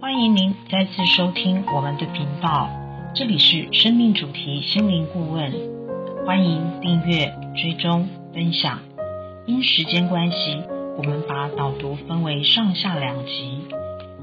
欢迎您再次收听我们的频道，这里是生命主题心灵顾问，欢迎订阅、追踪、分享。因时间关系，我们把导读分为上下两集，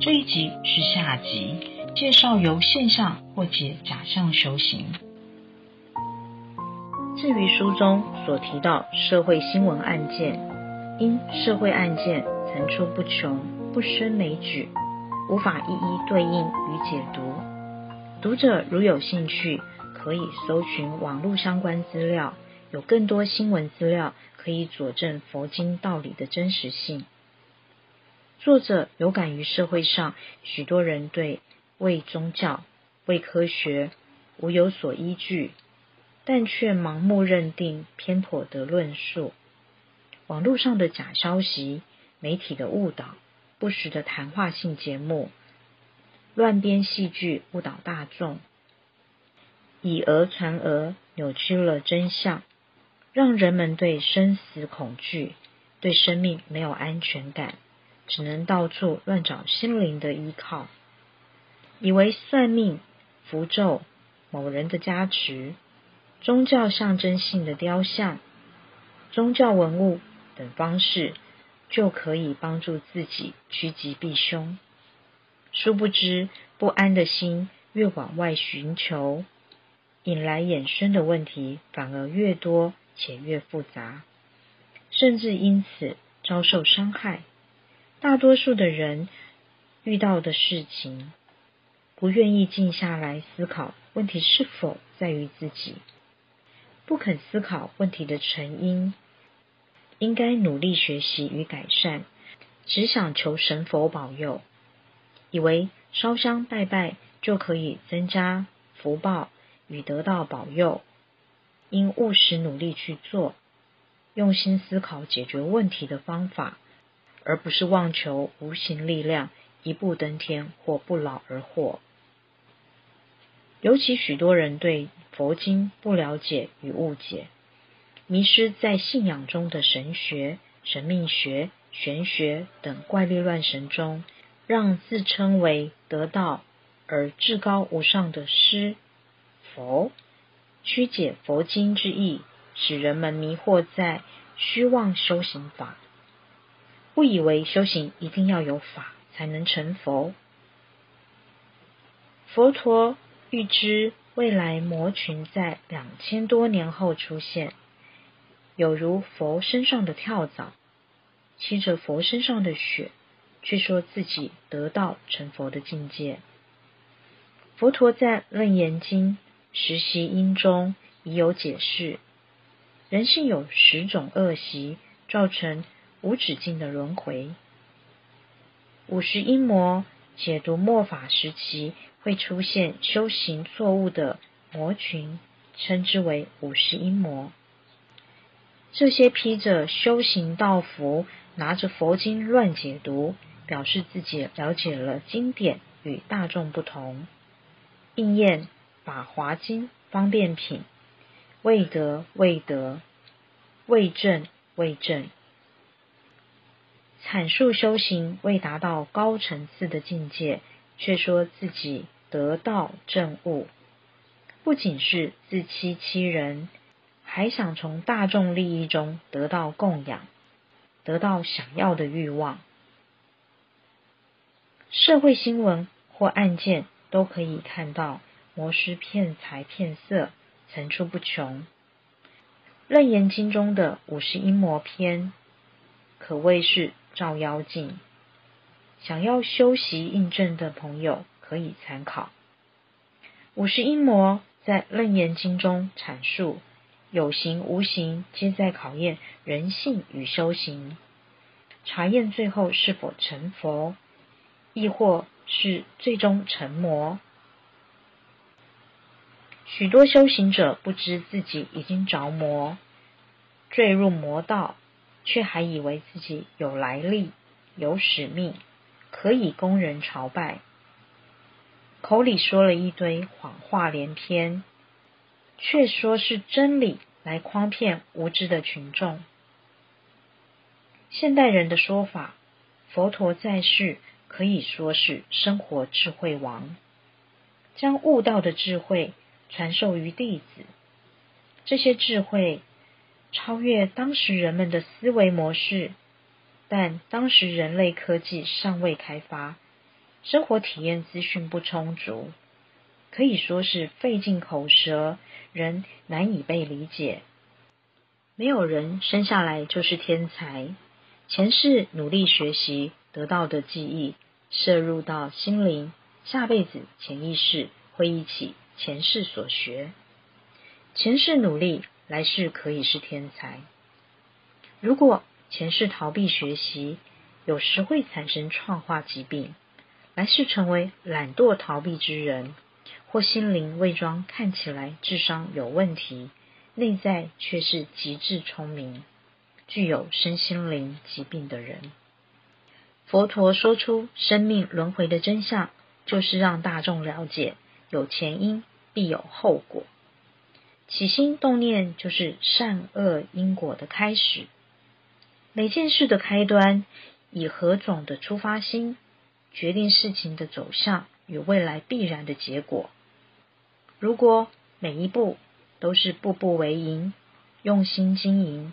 这一集是下集，介绍由现象破解假象修行。至于书中所提到社会新闻案件，因社会案件层出不穷，不胜枚举。无法一一对应与解读。读者如有兴趣，可以搜寻网络相关资料，有更多新闻资料可以佐证佛经道理的真实性。作者有感于社会上许多人对为宗教、为科学无有所依据，但却盲目认定偏颇的论述，网络上的假消息、媒体的误导。不实的谈话性节目，乱编戏剧误导大众，以讹传讹，扭曲了真相，让人们对生死恐惧，对生命没有安全感，只能到处乱找心灵的依靠，以为算命、符咒、某人的加持、宗教象征性的雕像、宗教文物等方式。就可以帮助自己趋吉避凶。殊不知，不安的心越往外寻求，引来衍生的问题反而越多且越复杂，甚至因此遭受伤害。大多数的人遇到的事情，不愿意静下来思考问题是否在于自己，不肯思考问题的成因。应该努力学习与改善，只想求神佛保佑，以为烧香拜拜就可以增加福报与得到保佑，应务实努力去做，用心思考解决问题的方法，而不是妄求无形力量一步登天或不劳而获。尤其许多人对佛经不了解与误解。迷失在信仰中的神学、神秘学、玄学等怪力乱神中，让自称为得道而至高无上的师佛曲解佛经之意，使人们迷惑在虚妄修行法，误以为修行一定要有法才能成佛。佛陀预知未来魔群在两千多年后出现。有如佛身上的跳蚤，吸着佛身上的血，却说自己得道成佛的境界。佛陀在《楞严经》实习因中已有解释：人性有十种恶习，造成无止境的轮回。五十阴魔解读末法时期会出现修行错误的魔群，称之为五十阴魔。这些披着修行道服、拿着佛经乱解读，表示自己了解了经典与大众不同。应验《法华经》方便品，未得未得，未正未正，阐述修行未达到高层次的境界，却说自己得道正悟，不仅是自欺欺人。还想从大众利益中得到供养，得到想要的欲望。社会新闻或案件都可以看到魔师骗财骗色层出不穷。楞严经中的五十阴魔篇可谓是照妖镜，想要修习印证的朋友可以参考。五十阴魔在楞严经中阐述。有形无形，皆在考验人性与修行，查验最后是否成佛，亦或是最终成魔。许多修行者不知自己已经着魔，坠入魔道，却还以为自己有来历、有使命，可以供人朝拜，口里说了一堆谎话连篇。却说是真理来诓骗无知的群众。现代人的说法，佛陀在世可以说是生活智慧王，将悟道的智慧传授于弟子。这些智慧超越当时人们的思维模式，但当时人类科技尚未开发，生活体验资讯不充足，可以说是费尽口舌，人难以被理解。没有人生下来就是天才，前世努力学习得到的记忆。摄入到心灵，下辈子潜意识会忆起前世所学，前世努力，来世可以是天才。如果前世逃避学习，有时会产生创化疾病，来世成为懒惰逃避之人，或心灵伪装看起来智商有问题，内在却是极致聪明，具有身心灵疾病的人。佛陀说出生命轮回的真相，就是让大众了解有前因必有后果，起心动念就是善恶因果的开始。每件事的开端，以何种的出发心，决定事情的走向与未来必然的结果。如果每一步都是步步为营，用心经营，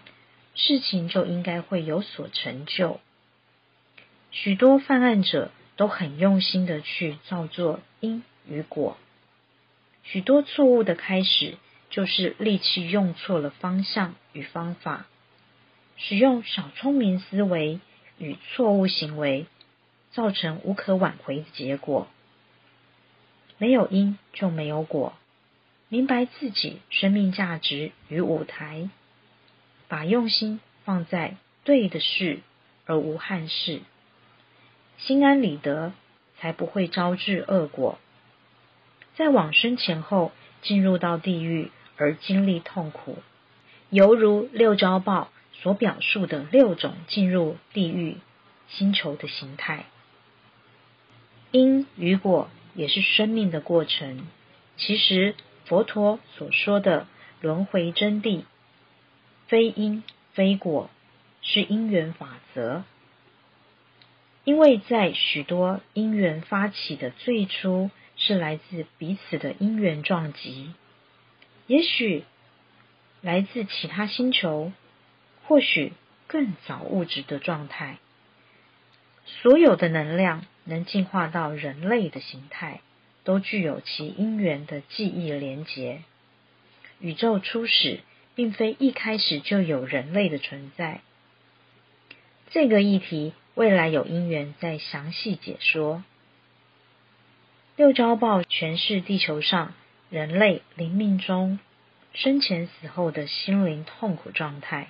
事情就应该会有所成就。许多犯案者都很用心的去造作因与果，许多错误的开始就是力气用错了方向与方法，使用小聪明思维与错误行为，造成无可挽回的结果。没有因就没有果，明白自己生命价值与舞台，把用心放在对的事而无憾事。心安理得，才不会招致恶果。在往生前后，进入到地狱而经历痛苦，犹如六招报所表述的六种进入地狱星球的形态。因与果也是生命的过程。其实佛陀所说的轮回真谛，非因非果，是因缘法则。因为在许多因缘发起的最初，是来自彼此的因缘撞击，也许来自其他星球，或许更早物质的状态。所有的能量能进化到人类的形态，都具有其因缘的记忆连结。宇宙初始，并非一开始就有人类的存在。这个议题。未来有因缘再详细解说。六招报诠释地球上人类灵命中生前死后的心灵痛苦状态。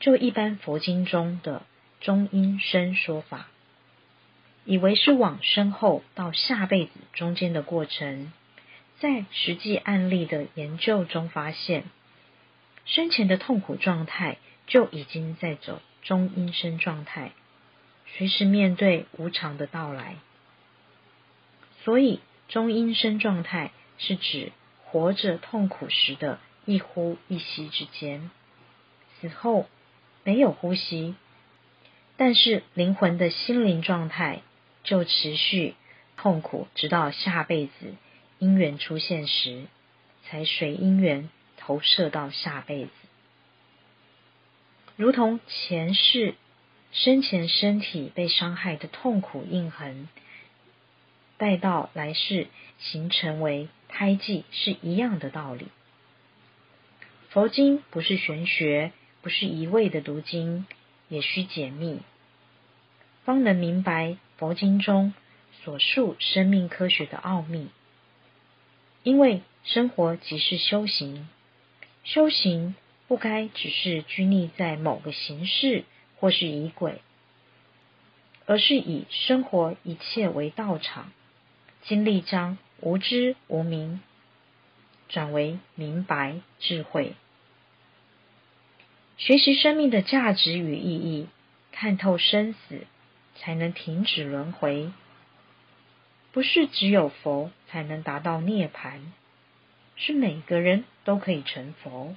就一般佛经中的中阴身说法，以为是往生后到下辈子中间的过程，在实际案例的研究中发现，生前的痛苦状态就已经在走。中阴身状态，随时面对无常的到来。所以，中阴身状态是指活着痛苦时的一呼一吸之间，死后没有呼吸，但是灵魂的心灵状态就持续痛苦，直到下辈子因缘出现时，才随因缘投射到下辈子。如同前世生前身体被伤害的痛苦印痕，带到来世形成为胎记是一样的道理。佛经不是玄学，不是一味的读经，也需解密，方能明白佛经中所述生命科学的奥秘。因为生活即是修行，修行。不该只是拘泥在某个形式或是仪轨，而是以生活一切为道场，经历将无知无明转为明白智慧，学习生命的价值与意义，看透生死，才能停止轮回。不是只有佛才能达到涅槃，是每个人都可以成佛。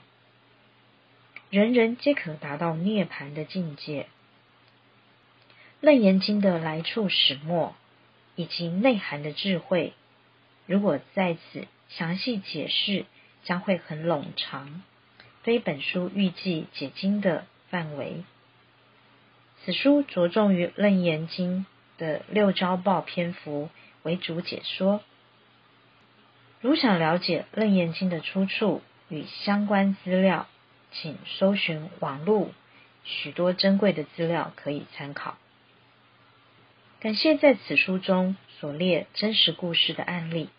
人人皆可达到涅槃的境界。楞严经的来处始末以及内涵的智慧，如果在此详细解释，将会很冗长，非本书预计解经的范围。此书着重于楞严经的六招报篇幅为主解说。如想了解楞严经的出处与相关资料，请搜寻网络，许多珍贵的资料可以参考。感谢在此书中所列真实故事的案例，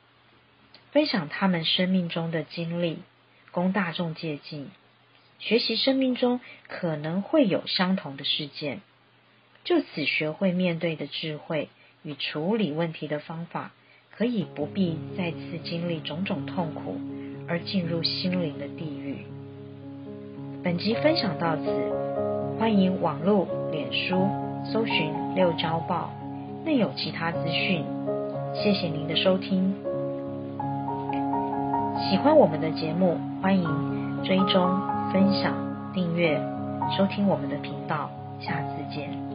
分享他们生命中的经历，供大众借鉴，学习生命中可能会有相同的事件，就此学会面对的智慧与处理问题的方法。可以不必再次经历种种痛苦，而进入心灵的地狱。本集分享到此，欢迎网络、脸书搜寻“六招报”，内有其他资讯。谢谢您的收听。喜欢我们的节目，欢迎追踪、分享、订阅、收听我们的频道。下次见。